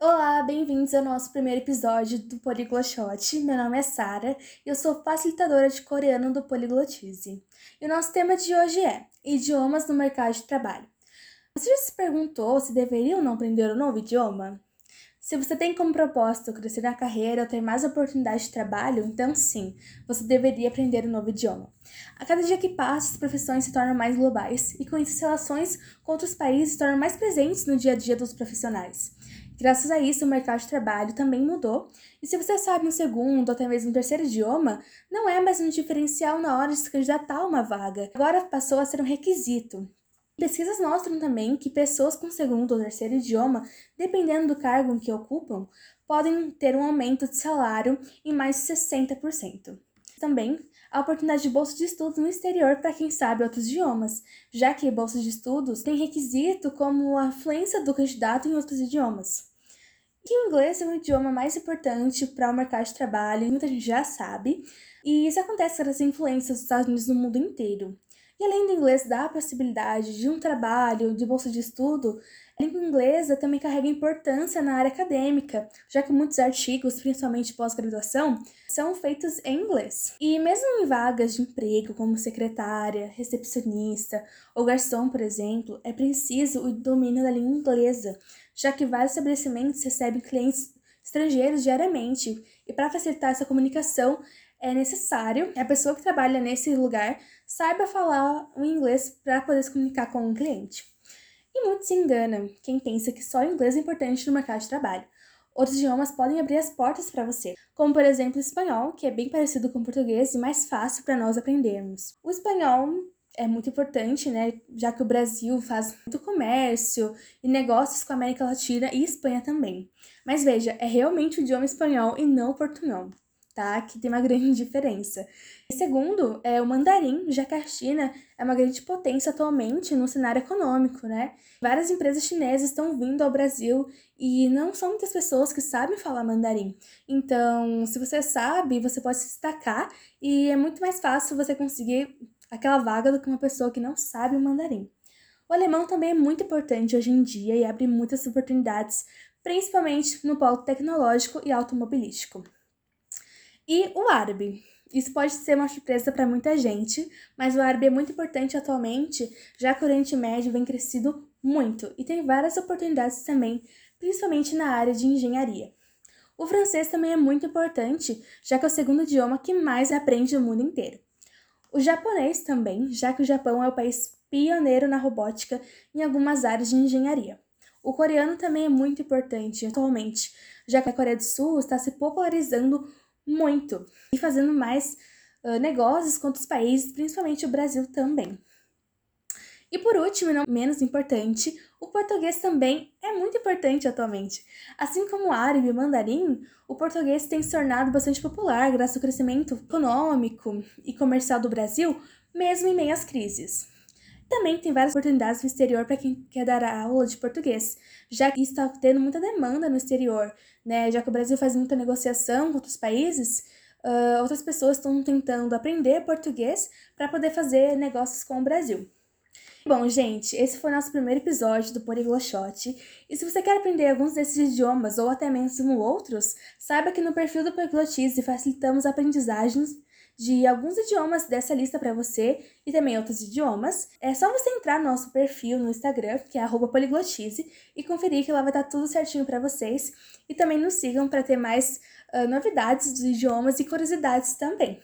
Olá, bem-vindos ao nosso primeiro episódio do Poligloshot. Meu nome é Sara e eu sou facilitadora de coreano do Poliglotize. E o nosso tema de hoje é idiomas no mercado de trabalho. Você já se perguntou se deveria ou não aprender um novo idioma? Se você tem como propósito crescer na carreira ou ter mais oportunidades de trabalho, então sim, você deveria aprender um novo idioma. A cada dia que passa, as profissões se tornam mais globais e com isso as relações com outros países se tornam mais presentes no dia a dia dos profissionais. Graças a isso, o mercado de trabalho também mudou, e se você sabe um segundo ou até mesmo um terceiro idioma, não é mais um diferencial na hora de se candidatar a uma vaga. Agora passou a ser um requisito. Pesquisas mostram também que pessoas com segundo ou terceiro idioma, dependendo do cargo que ocupam, podem ter um aumento de salário em mais de 60%. Também a oportunidade de bolsa de estudos no exterior para quem sabe outros idiomas, já que bolsas de estudos têm requisito como a fluência do candidato em outros idiomas. Que o inglês é o idioma mais importante para o mercado de trabalho, muita gente já sabe, e isso acontece graças às influências dos Estados Unidos no mundo inteiro. E além do inglês dar a possibilidade de um trabalho, de bolsa de estudo, a língua inglesa também carrega importância na área acadêmica, já que muitos artigos, principalmente pós-graduação, são feitos em inglês. E mesmo em vagas de emprego, como secretária, recepcionista ou garçom, por exemplo, é preciso o domínio da língua inglesa, já que vários estabelecimentos recebem clientes estrangeiros diariamente, e para facilitar essa comunicação, é necessário que a pessoa que trabalha nesse lugar saiba falar o inglês para poder se comunicar com o cliente. E muito se engana quem pensa que só o inglês é importante no mercado de trabalho. Outros idiomas podem abrir as portas para você, como por exemplo o espanhol, que é bem parecido com o português e mais fácil para nós aprendermos. O espanhol é muito importante, né, já que o Brasil faz muito comércio e negócios com a América Latina e Espanha também. Mas veja, é realmente o idioma espanhol e não o portunhol tá? Que tem uma grande diferença. E segundo, é o mandarim, já que a China é uma grande potência atualmente no cenário econômico, né? Várias empresas chinesas estão vindo ao Brasil e não são muitas pessoas que sabem falar mandarim. Então, se você sabe, você pode se destacar e é muito mais fácil você conseguir aquela vaga do que uma pessoa que não sabe o mandarim. O alemão também é muito importante hoje em dia e abre muitas oportunidades, principalmente no polo tecnológico e automobilístico. E o árabe. Isso pode ser uma surpresa para muita gente, mas o árabe é muito importante atualmente, já que o Oriente Médio vem crescido muito e tem várias oportunidades também, principalmente na área de engenharia. O francês também é muito importante, já que é o segundo idioma que mais aprende no mundo inteiro. O japonês também, já que o Japão é o país pioneiro na robótica em algumas áreas de engenharia. O coreano também é muito importante atualmente, já que a Coreia do Sul está se popularizando muito e fazendo mais uh, negócios com outros países, principalmente o Brasil também. E por último, e não menos importante, o português também é muito importante atualmente. Assim como o árabe e o mandarim, o português tem se tornado bastante popular graças ao crescimento econômico e comercial do Brasil, mesmo em meio às crises. Também tem várias oportunidades no exterior para quem quer dar aula de português, já que está tendo muita demanda no exterior, né? Já que o Brasil faz muita negociação com outros países, uh, outras pessoas estão tentando aprender português para poder fazer negócios com o Brasil. Bom, gente, esse foi nosso primeiro episódio do Poligloshot. E se você quer aprender alguns desses idiomas ou até mesmo outros, saiba que no perfil do Poliglotize facilitamos aprendizagens de alguns idiomas dessa lista para você e também outros idiomas. É só você entrar no nosso perfil no Instagram, que é @poliglotize, e conferir que lá vai estar tudo certinho para vocês. E também nos sigam para ter mais uh, novidades dos idiomas e curiosidades também.